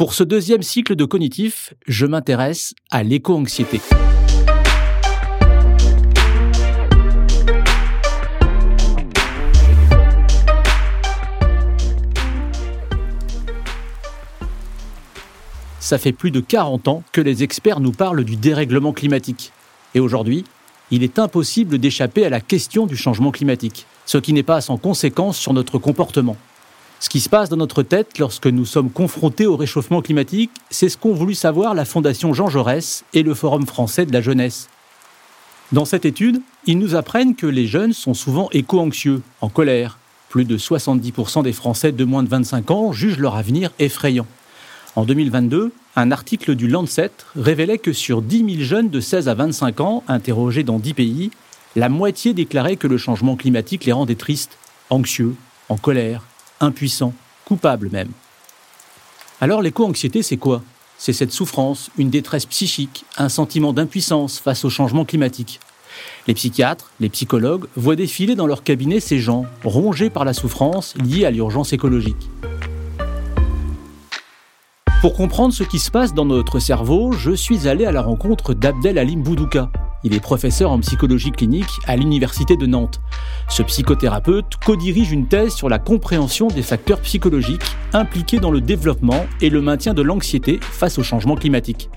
Pour ce deuxième cycle de cognitif, je m'intéresse à l'éco-anxiété. Ça fait plus de 40 ans que les experts nous parlent du dérèglement climatique. Et aujourd'hui, il est impossible d'échapper à la question du changement climatique, ce qui n'est pas sans conséquence sur notre comportement. Ce qui se passe dans notre tête lorsque nous sommes confrontés au réchauffement climatique, c'est ce qu'ont voulu savoir la Fondation Jean Jaurès et le Forum français de la jeunesse. Dans cette étude, ils nous apprennent que les jeunes sont souvent éco-anxieux, en colère. Plus de 70% des Français de moins de 25 ans jugent leur avenir effrayant. En 2022, un article du Lancet révélait que sur 10 000 jeunes de 16 à 25 ans interrogés dans 10 pays, la moitié déclarait que le changement climatique les rendait tristes, anxieux, en colère, impuissant, coupable même. Alors l'éco-anxiété, c'est quoi? C'est cette souffrance, une détresse psychique, un sentiment d'impuissance face au changement climatique. Les psychiatres, les psychologues voient défiler dans leur cabinet ces gens rongés par la souffrance liée à l'urgence écologique. Pour comprendre ce qui se passe dans notre cerveau, je suis allé à la rencontre d'Abdel Alim Boudouka, il est professeur en psychologie clinique à l'Université de Nantes. Ce psychothérapeute co-dirige une thèse sur la compréhension des facteurs psychologiques impliqués dans le développement et le maintien de l'anxiété face au changement climatique.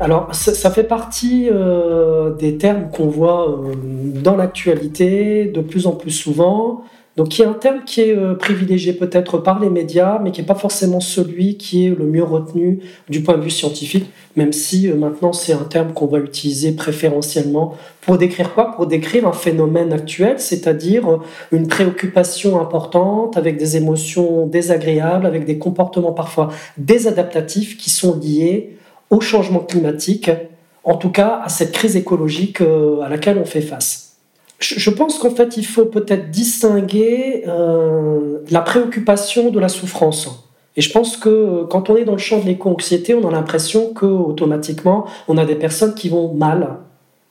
Alors, ça, fait partie euh, des termes qu'on voit euh, dans l'actualité de plus en plus souvent. Donc il y a un terme qui est euh, privilégié peut-être par les médias, mais qui n'est pas forcément celui qui est le mieux retenu du point de vue scientifique, même si euh, maintenant c'est un terme qu'on va utiliser préférentiellement pour décrire quoi? Pour décrire un phénomène actuel, c'est-à-dire euh, une préoccupation importante avec des émotions désagréables, avec des comportements parfois désadaptatifs qui sont liés au changement climatique, en tout cas à cette crise écologique à laquelle on fait face je pense qu'en fait, il faut peut-être distinguer euh, la préoccupation de la souffrance. Et je pense que euh, quand on est dans le champ de l'éco-anxiété, on a l'impression que automatiquement, on a des personnes qui vont mal,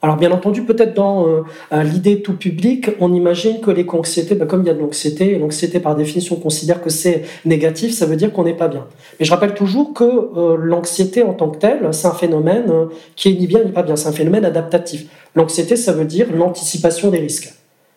alors bien entendu, peut-être dans euh, l'idée tout public, on imagine que l'éco-anxiété, ben, comme il y a de l'anxiété, l'anxiété par définition considère que c'est négatif, ça veut dire qu'on n'est pas bien. Mais je rappelle toujours que euh, l'anxiété en tant que telle, c'est un phénomène euh, qui est ni bien ni pas bien, c'est un phénomène adaptatif. L'anxiété, ça veut dire l'anticipation des risques.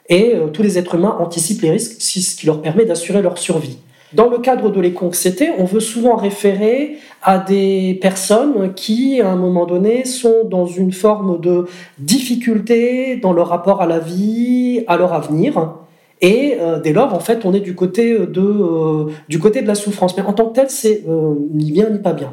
Et tous les êtres humains anticipent les risques, ce qui leur permet d'assurer leur survie. Dans le cadre de l'éco-anxiété, on veut souvent référer à des personnes qui, à un moment donné, sont dans une forme de difficulté dans leur rapport à la vie, à leur avenir. Et euh, dès lors, en fait, on est du côté de, euh, du côté de la souffrance. Mais en tant que tel, c'est euh, ni bien ni pas bien.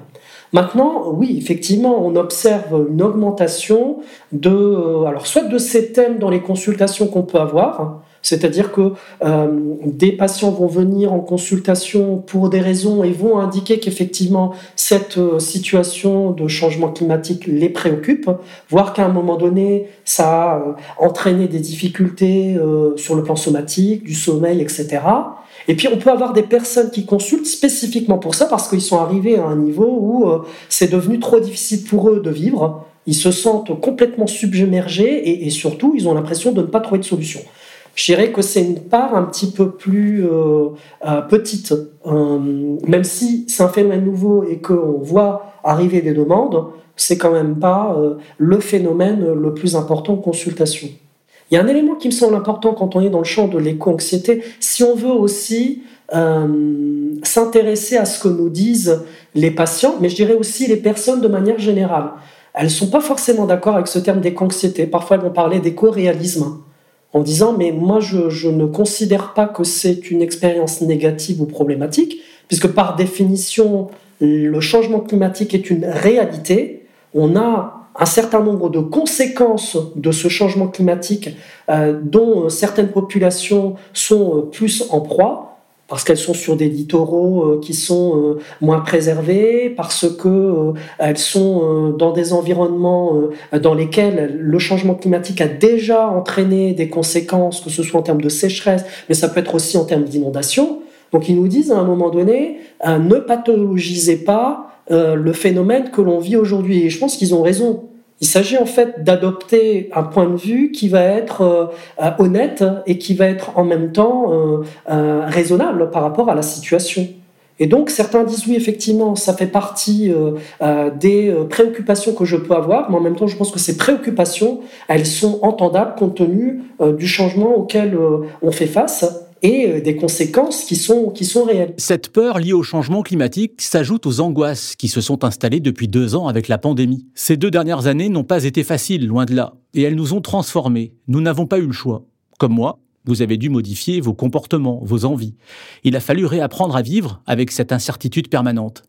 Maintenant, oui, effectivement, on observe une augmentation de, alors soit de ces thèmes dans les consultations qu'on peut avoir, c'est-à-dire que euh, des patients vont venir en consultation pour des raisons et vont indiquer qu'effectivement cette euh, situation de changement climatique les préoccupe, voire qu'à un moment donné, ça a euh, entraîné des difficultés sur le plan somatique, du sommeil, etc. Et puis on peut avoir des personnes qui consultent spécifiquement pour ça parce qu'ils sont arrivés à un niveau où c'est devenu trop difficile pour eux de vivre. Ils se sentent complètement submergés et, et surtout ils ont l'impression de ne pas trouver de solution. Je dirais que c'est une part un petit peu plus euh, euh, petite, euh, même si c'est un phénomène nouveau et qu'on voit arriver des demandes, c'est quand même pas le phénomène le plus important en consultation. Il y a un élément qui me semble important quand on est dans le champ de l'éco-anxiété, si on veut aussi s'intéresser à ce que nous disent les patients, mais je dirais aussi les personnes de manière générale. Elles ne sont pas forcément d'accord avec ce terme d'éco-anxiété. Parfois, elles vont parler d'éco-réalisme en disant mais moi je, ne considère pas que c'est une expérience négative ou problématique, puisque par définition le changement climatique est une réalité. On a un certain nombre de conséquences de ce changement climatique euh, dont certaines populations sont euh, plus en proie parce qu'elles sont sur des littoraux euh, qui sont euh, moins préservés, parce que euh, elles sont dans des environnements dans lesquels le changement climatique a déjà entraîné des conséquences, que ce soit en termes de sécheresse, mais ça peut être aussi en termes d'inondation. Donc ils nous disent à un moment donné, ne pathologisez pas le phénomène que l'on vit aujourd'hui. Et je pense qu'ils ont raison. Il s'agit en fait d'adopter un point de vue qui va être euh, euh, honnête et qui va être en même temps euh, raisonnable par rapport à la situation. Et donc certains disent oui, effectivement, ça fait partie des préoccupations que je peux avoir, mais en même temps, je pense que ces préoccupations, elles sont entendables compte tenu du changement auquel on fait face et des conséquences qui sont, qui sont réelles. Cette peur liée au changement climatique s'ajoute aux angoisses qui se sont installées depuis deux ans avec la pandémie. Ces deux dernières années n'ont pas été faciles, loin de là, et elles nous ont transformés. Nous n'avons pas eu le choix. Comme moi, vous avez dû modifier vos comportements, vos envies. Il a fallu réapprendre à vivre avec cette incertitude permanente.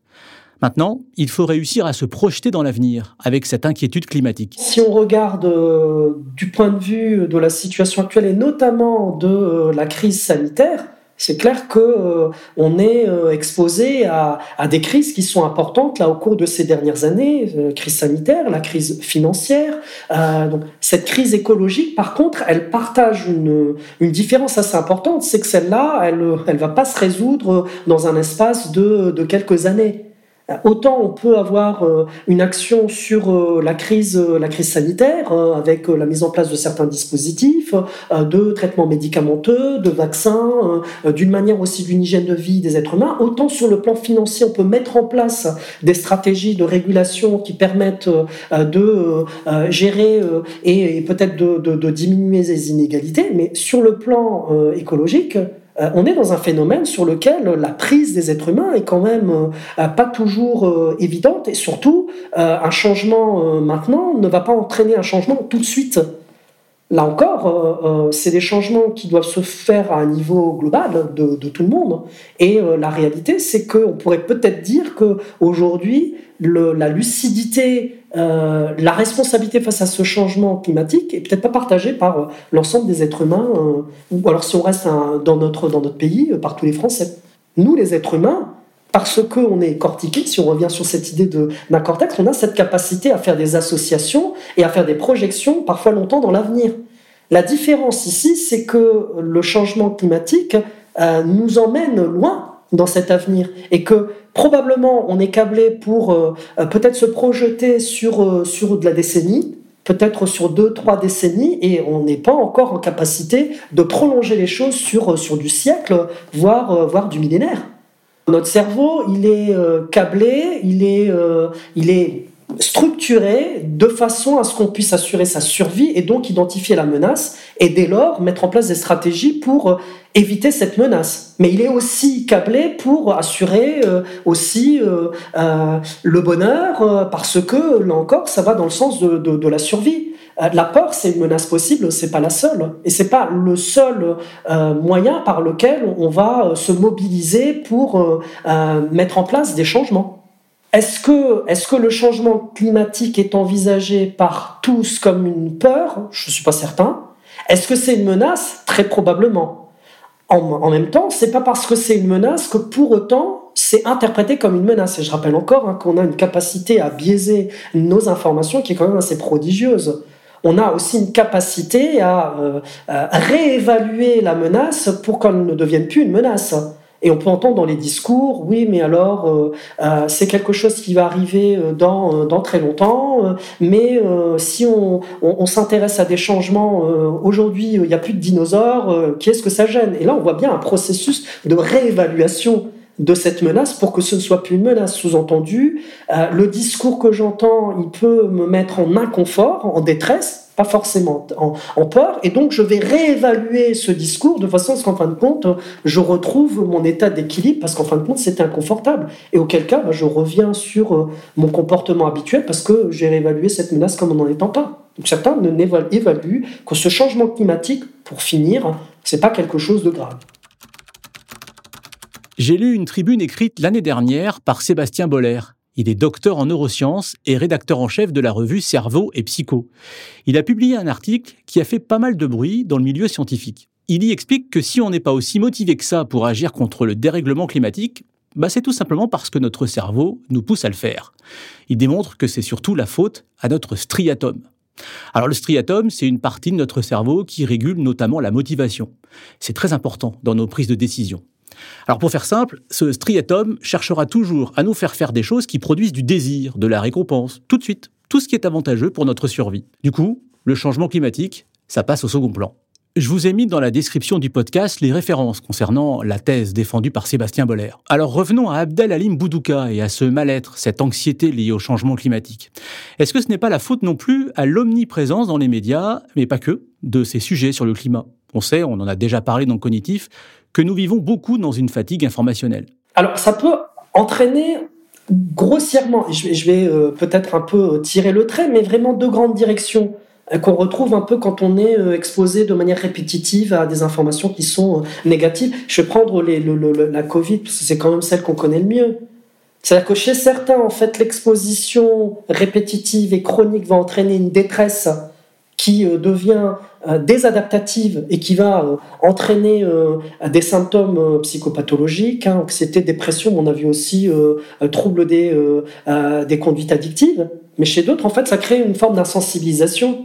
Maintenant, il faut réussir à se projeter dans l'avenir avec cette inquiétude climatique. Si on regarde euh, du point de vue de la situation actuelle et notamment de euh, la crise sanitaire, c'est clair que euh, est exposé à, des crises qui sont importantes là au cours de ces dernières années, euh, crise sanitaire, la crise financière. donc cette crise écologique, par contre, elle partage une, une différence assez importante, c'est que celle-là, elle elle va pas se résoudre dans un espace de quelques années. Autant on peut avoir euh, une action sur euh, la crise, euh, la crise sanitaire avec la mise en place de certains dispositifs, de traitements médicamenteux, de vaccins, d'une manière aussi d'une hygiène de vie des êtres humains. Autant sur le plan financier, on peut mettre en place des stratégies de régulation qui permettent de gérer et peut-être de, diminuer les inégalités. Mais sur le plan écologique, euh, on est dans un phénomène sur lequel la prise des êtres humains est quand même euh, pas toujours euh, évidente et surtout un changement maintenant ne va pas entraîner un changement tout de suite. Là encore, c'est des changements qui doivent se faire à un niveau global de, tout le monde. Et la réalité, c'est qu'on pourrait peut-être dire qu'aujourd'hui, la lucidité, euh, la responsabilité face à ce changement climatique est peut-être pas partagée par euh, l'ensemble des êtres humains, euh, ou alors si on reste dans, notre, dans notre pays, par tous les Français. Nous, les êtres humains, parce qu'on est cortiqués, si on revient sur cette idée d'un cortex, on a cette capacité à faire des associations et à faire des projections parfois longtemps dans l'avenir. La différence ici, c'est que le changement climatique nous emmène loin dans cet avenir et que probablement on est câblé pour euh, euh, peut-être se projeter sur, euh, sur de la décennie, peut-être sur deux, trois décennies, et on n'est pas encore en capacité de prolonger les choses sur, sur du siècle, voire, voire du millénaire. Notre cerveau, il est câblé, il est, il est structuré de façon à ce qu'on puisse assurer sa survie et donc identifier la menace et dès lors mettre en place des stratégies pour euh, éviter cette menace. Mais il est aussi câblé pour assurer euh, aussi euh, le bonheur parce que là encore ça va dans le sens de, la survie. La peur, c'est une menace possible, c'est pas la seule, et c'est pas le seul moyen par lequel on va se mobiliser pour mettre en place des changements. Est-ce que, le changement climatique est envisagé par tous comme une peur? Je ne suis pas certain. Est-ce que c'est une menace? Très probablement. En, même temps, c'est pas parce que c'est une menace que pour autant c'est interprété comme une menace. Et je rappelle encore hein, qu'on a une capacité à biaiser nos informations qui est quand même assez prodigieuse. On a aussi une capacité à euh, réévaluer la menace pour qu'elle ne devienne plus une menace. Et on peut entendre dans les discours, oui, mais alors euh, euh, c'est quelque chose qui va arriver euh, dans, dans très longtemps, mais si on, on, s'intéresse à des changements, aujourd'hui il n'y a plus de dinosaures, qu'est-ce que ça gêne? Et là on voit bien un processus de réévaluation de cette menace pour que ce ne soit plus une menace. Sous-entendu, le discours que j'entends, il peut me mettre en inconfort, en détresse, pas forcément en, peur, et donc je vais réévaluer ce discours de façon à ce qu'en fin de compte, je retrouve mon état d'équilibre, parce qu'en fin de compte, c'est inconfortable, et auquel cas, bah, je reviens sur euh, mon comportement habituel, parce que j'ai réévalué cette menace comme on n'en étant pas. Donc certains ne évaluent que ce changement climatique, pour finir, c'est pas quelque chose de grave. J'ai lu une tribune écrite l'année dernière par Sébastien Boller, il est docteur en neurosciences et rédacteur en chef de la revue Cerveau et Psycho. Il a publié un article qui a fait pas mal de bruit dans le milieu scientifique. Il y explique que si on n'est pas aussi motivé que ça pour agir contre le dérèglement climatique, bah c'est tout simplement parce que notre cerveau nous pousse à le faire. Il démontre que c'est surtout la faute à notre striatum. Alors le striatum, c'est une partie de notre cerveau qui régule notamment la motivation. C'est très important dans nos prises de décision. Alors pour faire simple, ce striatum cherchera toujours à nous faire faire des choses qui produisent du désir, de la récompense, tout de suite, tout ce qui est avantageux pour notre survie. Du coup, le changement climatique, ça passe au second plan. Je vous ai mis dans la description du podcast les références concernant la thèse défendue par Sébastien Boller. Alors revenons à Abdel Halim Boudouka et à ce mal-être, cette anxiété liée au changement climatique. Est-ce que ce n'est pas la faute non plus à l'omniprésence dans les médias, mais pas que, de ces sujets sur le climat? On sait, on en a déjà parlé dans le cognitif, que nous vivons beaucoup dans une fatigue informationnelle. Alors ça peut entraîner grossièrement, je vais, euh, peut-être un peu tirer le trait, mais vraiment deux grandes directions. Euh, qu'on retrouve un peu quand on est euh, exposé de manière répétitive à des informations qui sont euh, négatives. Je vais prendre la Covid, parce que c'est quand même celle qu'on connaît le mieux. C'est-à-dire que chez certains, en fait, l'exposition répétitive et chronique va entraîner une détresse qui devient désadaptative et qui va entraîner des symptômes psychopathologiques, hein, anxiété, dépression, on a vu aussi troubles des, des conduites addictives. Mais chez d'autres, en fait, ça crée une forme d'insensibilisation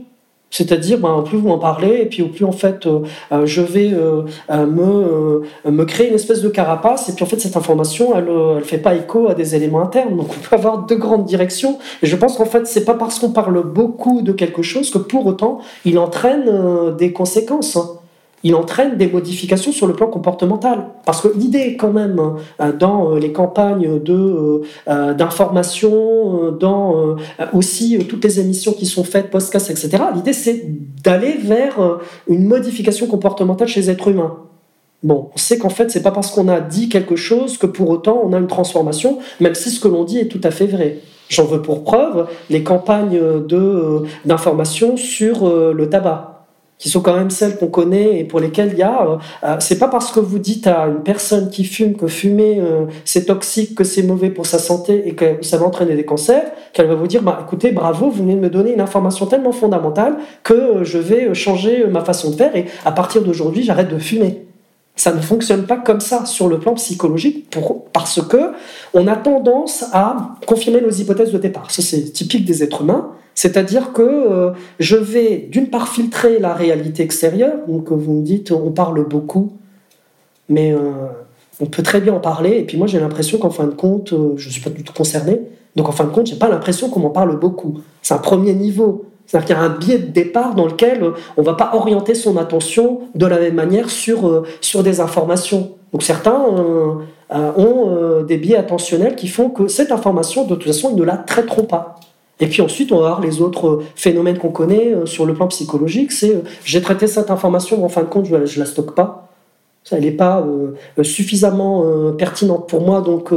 c'est-à-dire, ben, plus vous en parlez, et puis au plus en fait, euh, euh, je vais euh, me, me créer une espèce de carapace, et puis en fait, cette information, elle ne fait pas écho à des éléments internes. Donc, on peut avoir deux grandes directions. Et je pense qu'en fait, c'est pas parce qu'on parle beaucoup de quelque chose que pour autant, il entraîne des conséquences. Hein il entraîne des modifications sur le plan comportemental. Parce que l'idée, quand même, euh, dans euh, les campagnes euh, d'information, dans aussi toutes les émissions qui sont faites, podcasts, etc., l'idée, c'est d'aller vers une modification comportementale chez les êtres humains. Bon, on sait qu'en fait, c'est pas parce qu'on a dit quelque chose que pour autant on a une transformation, même si ce que l'on dit est tout à fait vrai. J'en veux pour preuve les campagnes d'information sur le tabac qui sont quand même celles qu'on connaît et pour lesquelles il y a. Euh, euh, c'est pas parce que vous dites à une personne qui fume que fumer euh, c'est toxique, que c'est mauvais pour sa santé et que ça va entraîner des cancers, qu'elle va vous dire bah écoutez bravo, vous venez de me donner une information tellement fondamentale que je vais changer ma façon de faire et à partir d'aujourd'hui j'arrête de fumer. Ça ne fonctionne pas comme ça sur le plan psychologique pour, parce que on a tendance à confirmer nos hypothèses de départ. Ça c'est typique des êtres humains. C'est-à-dire que euh, je vais d'une part filtrer la réalité extérieure, donc vous me dites on parle beaucoup, mais euh, on peut très bien en parler, et puis moi j'ai l'impression qu'en fin de compte, euh, je ne suis pas du tout concerné, donc en fin de compte, j'ai pas l'impression qu'on m'en parle beaucoup. C'est un premier niveau. C'est-à-dire qu'il y a un biais de départ dans lequel on ne va pas orienter son attention de la même manière sur, sur des informations. Donc certains ont des biais attentionnels qui font que cette information, de toute façon, ils ne la traiteront pas. Et puis ensuite, on va voir les autres phénomènes qu'on connaît euh, sur le plan psychologique. C'est euh, j'ai traité cette information, mais en fin de compte, je ne la stocke pas. Elle n'est pas euh, suffisamment pertinente pour moi, donc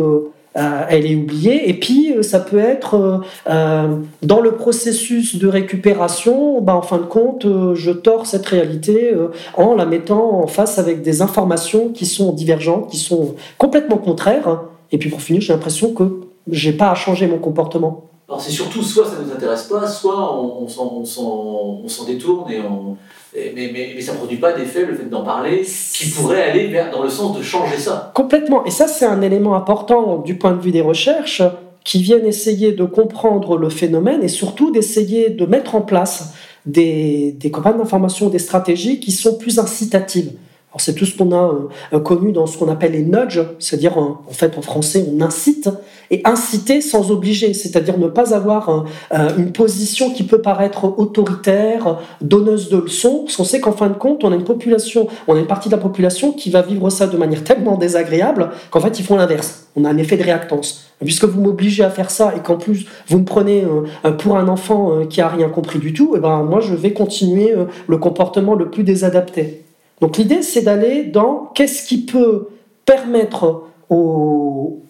elle est oubliée. Et puis, ça peut être dans le processus de récupération, bah, en fin de compte, je tords cette réalité en la mettant en face avec des informations qui sont divergentes, qui sont complètement contraires. Et puis pour finir, j'ai l'impression que j'ai pas à changer mon comportement. Alors c'est surtout soit ça ne nous intéresse pas, soit on, s'en détourne et on, mais, ça ne produit pas d'effet le fait d'en parler qui pourrait aller vers, dans le sens de changer ça. Complètement. Et ça, c'est un élément important du point de vue des recherches qui viennent essayer de comprendre le phénomène et surtout d'essayer de mettre en place des, des campagnes d'information, des stratégies qui sont plus incitatives. C'est tout ce qu'on a euh, connu dans ce qu'on appelle les nudges, c'est-à-dire en fait en français on incite et inciter sans obliger, c'est-à-dire ne pas avoir euh, une position qui peut paraître autoritaire, donneuse de leçons, parce qu'on sait qu'en fin de compte on a une population, on une partie de la population qui va vivre ça de manière tellement désagréable qu'en fait ils font l'inverse. On a un effet de réactance. Puisque vous m'obligez à faire ça et qu'en plus vous me prenez euh, pour un enfant qui a rien compris du tout, et eh ben moi je vais continuer le comportement le plus désadapté. Donc l'idée, c'est d'aller dans qu'est-ce qui peut permettre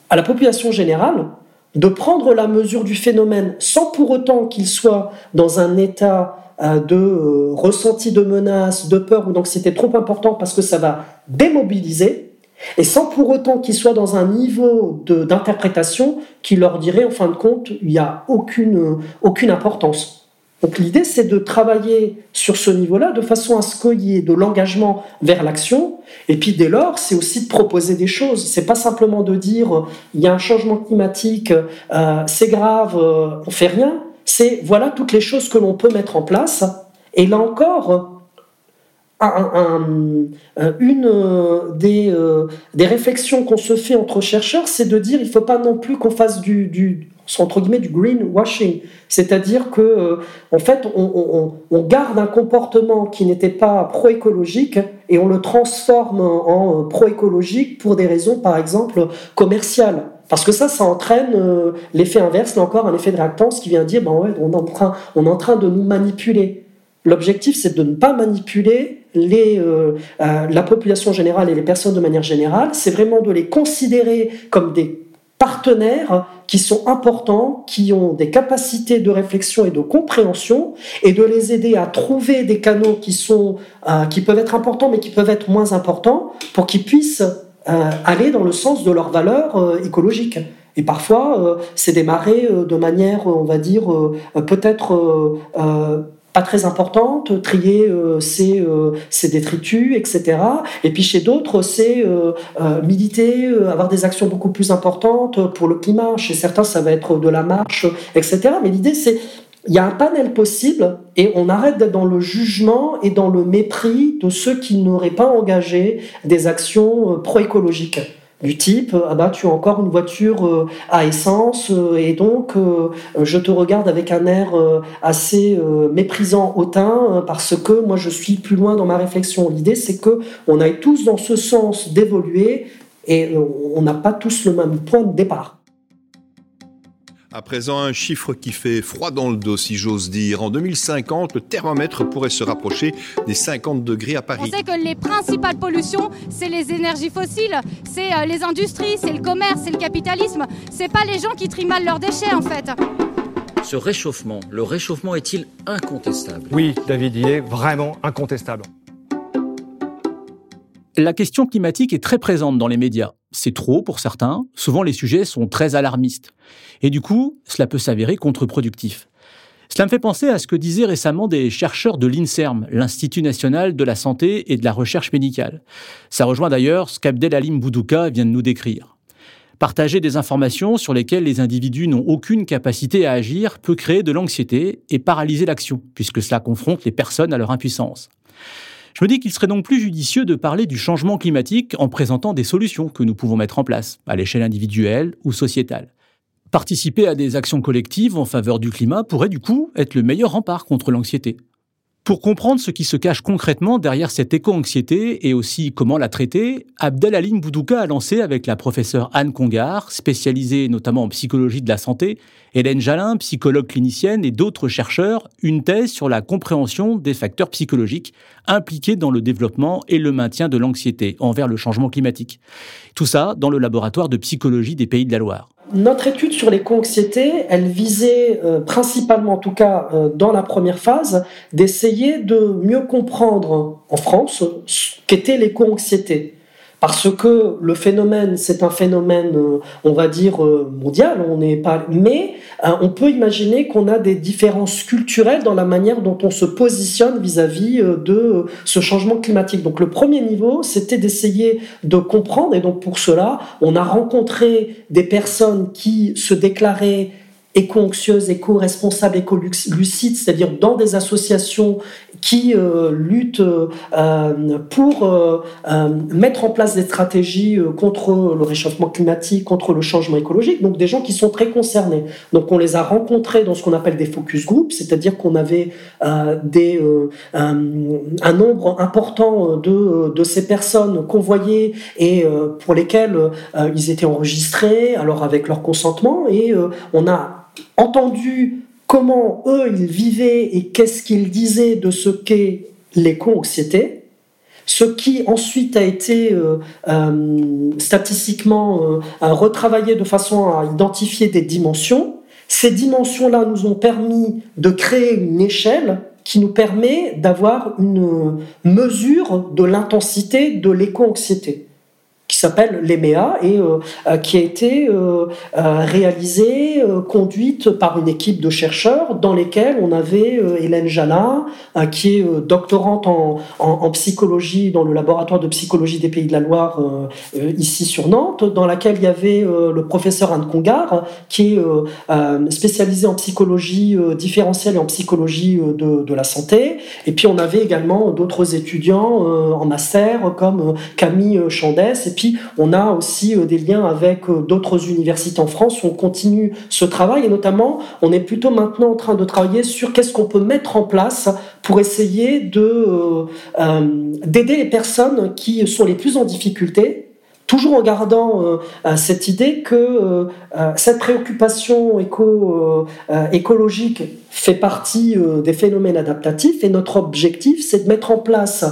à la population générale de prendre la mesure du phénomène sans pour autant qu'il soit dans un état euh, de euh, ressenti de menace, de peur ou d'anxiété trop important parce que ça va démobiliser, et sans pour autant qu'il soit dans un niveau d'interprétation qui leur dirait en fin de compte, il n'y a aucune, aucune importance. Donc l'idée, c'est de travailler sur ce niveau-là de façon à ce qu'il y ait de l'engagement vers l'action. Et puis dès lors, c'est aussi de proposer des choses. C'est pas simplement de dire il y a un changement climatique, euh, c'est grave, euh, on fait rien. C'est voilà toutes les choses que l'on peut mettre en place. Et là encore, une des, des réflexions qu'on se fait entre chercheurs, c'est de dire il ne faut pas non plus qu'on fasse du entre guillemets du greenwashing, c'est-à-dire que en fait on, garde un comportement qui n'était pas pro-écologique et on le transforme en pro-écologique pour des raisons par exemple commerciales. Parce que ça, ça entraîne l'effet inverse, là encore un effet de réactance qui vient dire ben ouais, on, est en train, en de nous manipuler. L'objectif, c'est de ne pas manipuler les, euh, euh, la population générale et les personnes de manière générale. C'est vraiment de les considérer comme des partenaires qui sont importants, qui ont des capacités de réflexion et de compréhension, et de les aider à trouver des canaux qui sont euh, qui peuvent être importants, mais qui peuvent être moins importants, pour qu'ils puissent aller dans le sens de leurs valeurs écologiques. Et parfois, c'est démarré de manière, on va dire, peut-être pas très importante, trier euh, ses, euh, détritus, etc. Et puis chez d'autres, c'est euh, euh, militer, avoir des actions beaucoup plus importantes pour le climat. Chez certains, ça va être de la marche, etc. Mais l'idée, c'est il y a un panel possible et on arrête d'être dans le jugement et dans le mépris de ceux qui n'auraient pas engagé des actions pro-écologiques du type ah bah tu as encore une voiture euh, à essence euh, et donc euh, je te regarde avec un air assez méprisant hautain parce que moi je suis plus loin dans ma réflexion. L'idée c'est que on aille tous dans ce sens d'évoluer et on n'a pas tous le même point de départ. À présent, un chiffre qui fait froid dans le dos, si j'ose dire. En 2050, le thermomètre pourrait se rapprocher des 50 degrés à Paris. On sait que les principales pollutions, c'est les énergies fossiles, c'est euh, les industries, c'est le commerce, c'est le capitalisme. C'est pas les gens qui trient mal leurs déchets, en fait. Ce réchauffement, le réchauffement est-il incontestable? Oui, David, il est vraiment incontestable. La question climatique est très présente dans les médias c'est trop pour certains. Souvent, les sujets sont très alarmistes. Et du coup, cela peut s'avérer contre-productif. Cela me fait penser à ce que disaient récemment des chercheurs de l'INSERM, l'Institut national de la santé et de la recherche médicale. Ça rejoint d'ailleurs ce qu'Abdelalim Boudouka vient de nous décrire. Partager des informations sur lesquelles les individus n'ont aucune capacité à agir peut créer de l'anxiété et paralyser l'action, puisque cela confronte les personnes à leur impuissance. Je me dis qu'il serait donc plus judicieux de parler du changement climatique en présentant des solutions que nous pouvons mettre en place, à l'échelle individuelle ou sociétale. Participer à des actions collectives en faveur du climat pourrait du coup être le meilleur rempart contre l'anxiété. Pour comprendre ce qui se cache concrètement derrière cette éco-anxiété et aussi comment la traiter, Abdelaline Boudouka a lancé avec la professeure Anne Congar, spécialisée notamment en psychologie de la santé, Hélène Jalin, psychologue clinicienne et d'autres chercheurs, une thèse sur la compréhension des facteurs psychologiques impliqués dans le développement et le maintien de l'anxiété envers le changement climatique. Tout ça dans le laboratoire de psychologie des Pays de la Loire. Notre étude sur l'éco-anxiété, elle visait euh, principalement, en tout cas euh, dans la première phase, d'essayer de mieux comprendre en France ce qu'était l'éco-anxiété parce que le phénomène, c'est un phénomène, euh, on va dire, euh, mondial, on n'est pas, mais euh, on peut imaginer qu'on a des différences culturelles dans la manière dont on se positionne vis-à-vis de ce changement climatique. Donc le premier niveau, c'était d'essayer de comprendre, et donc pour cela, on a rencontré des personnes qui se déclaraient éco-anxieuses, éco-responsables, éco-lucides, c'est-à-dire dans des associations qui euh, luttent euh, pour euh, mettre en place des stratégies contre le réchauffement climatique, contre le changement écologique, donc des gens qui sont très concernés. Donc on les a rencontrés dans ce qu'on appelle des focus groups, c'est-à-dire qu'on avait des, un, un, nombre important de, de ces personnes convoyées et pour lesquelles ils étaient enregistrés, alors avec leur consentement, et on a entendu comment eux, ils vivaient et qu'est-ce qu'ils disaient de ce qu'est l'éco-anxiété, ce qui ensuite a été euh, euh, statistiquement euh, retravaillé de façon à identifier des dimensions. Ces dimensions-là nous ont permis de créer une échelle qui nous permet d'avoir une mesure de l'intensité de l'éco-anxiété s'appelle l'EMEA et euh, euh, qui a été euh, réalisée, conduite par une équipe de chercheurs dans lesquels on avait Hélène Jalin, qui est doctorante en, en, psychologie dans le laboratoire de psychologie des Pays de la Loire ici sur Nantes, dans laquelle il y avait le professeur Anne Congar, qui est spécialisé en psychologie différentielle et en psychologie de, de, la santé. Et puis on avait également d'autres étudiants en master comme Camille Chandès et puis on a aussi des liens avec d'autres universités en France. On continue ce travail et notamment, on est plutôt maintenant en train de travailler sur qu'est-ce qu'on peut mettre en place pour essayer de d'aider les personnes qui sont les plus en difficulté toujours en gardant euh, euh, cette idée que euh, cette préoccupation éco, écologique fait partie des phénomènes adaptatifs et notre objectif, c'est de mettre en place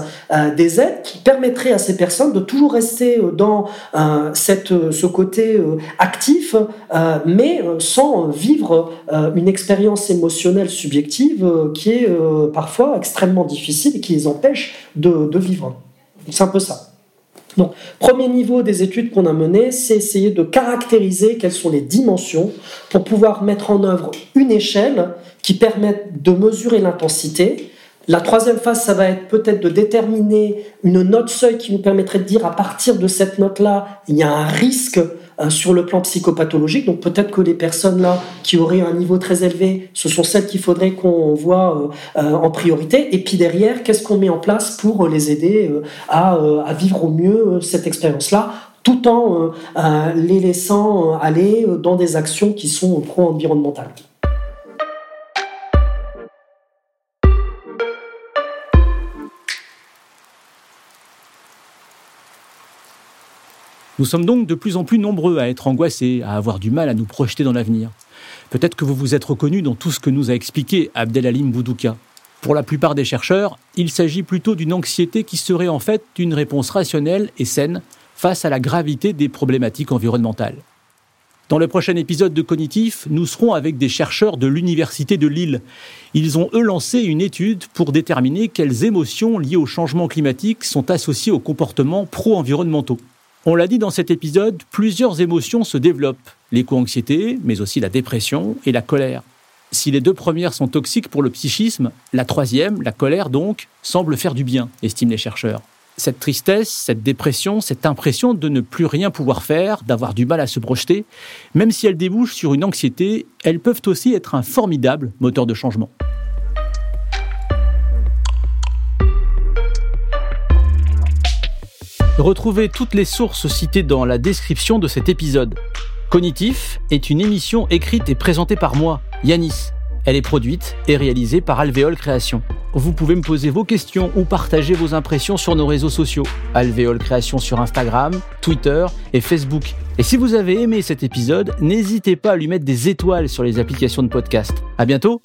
des aides qui permettraient à ces personnes de toujours rester dans cette, ce côté actif, mais sans vivre une expérience émotionnelle subjective qui est parfois extrêmement difficile et qui les empêche de, de vivre. C'est un peu ça. Donc, premier niveau des études qu'on a menées, c'est essayer de caractériser quelles sont les dimensions pour pouvoir mettre en œuvre une échelle qui permette de mesurer l'intensité. La troisième phase, ça va être peut-être de déterminer une note seuil qui nous permettrait de dire à partir de cette note-là, il y a un risque sur le plan psychopathologique. Donc peut-être que les personnes là qui auraient un niveau très élevé, ce sont celles qu'il faudrait qu'on voit euh, euh, en priorité. Et puis derrière, qu'est-ce qu'on met en place pour les aider à, à vivre au mieux cette expérience-là tout en les laissant aller dans des actions qui sont pro-environnementales. Nous sommes donc de plus en plus nombreux à être angoissés, à avoir du mal à nous projeter dans l'avenir. Peut-être que vous vous êtes reconnu dans tout ce que nous a expliqué Abdelalim Boudouka. Pour la plupart des chercheurs, il s'agit plutôt d'une anxiété qui serait en fait une réponse rationnelle et saine face à la gravité des problématiques environnementales. Dans le prochain épisode de Cognitif, nous serons avec des chercheurs de l'Université de Lille. Ils ont eux lancé une étude pour déterminer quelles émotions liées au changement climatique sont associées aux comportements pro-environnementaux. On l'a dit dans cet épisode, plusieurs émotions se développent, l'éco-anxiété, mais aussi la dépression et la colère. Si les deux premières sont toxiques pour le psychisme, la troisième, la colère donc, semble faire du bien, estiment les chercheurs. Cette tristesse, cette dépression, cette impression de ne plus rien pouvoir faire, d'avoir du mal à se projeter, même si elles débouchent sur une anxiété, elles peuvent aussi être un formidable moteur de changement. Retrouvez toutes les sources citées dans la description de cet épisode. Cognitif est une émission écrite et présentée par moi, Yanis. Elle est produite et réalisée par Alvéole Création. Vous pouvez me poser vos questions ou partager vos impressions sur nos réseaux sociaux. Alvéole Création sur Instagram, Twitter et Facebook. Et si vous avez aimé cet épisode, n'hésitez pas à lui mettre des étoiles sur les applications de podcast. À bientôt!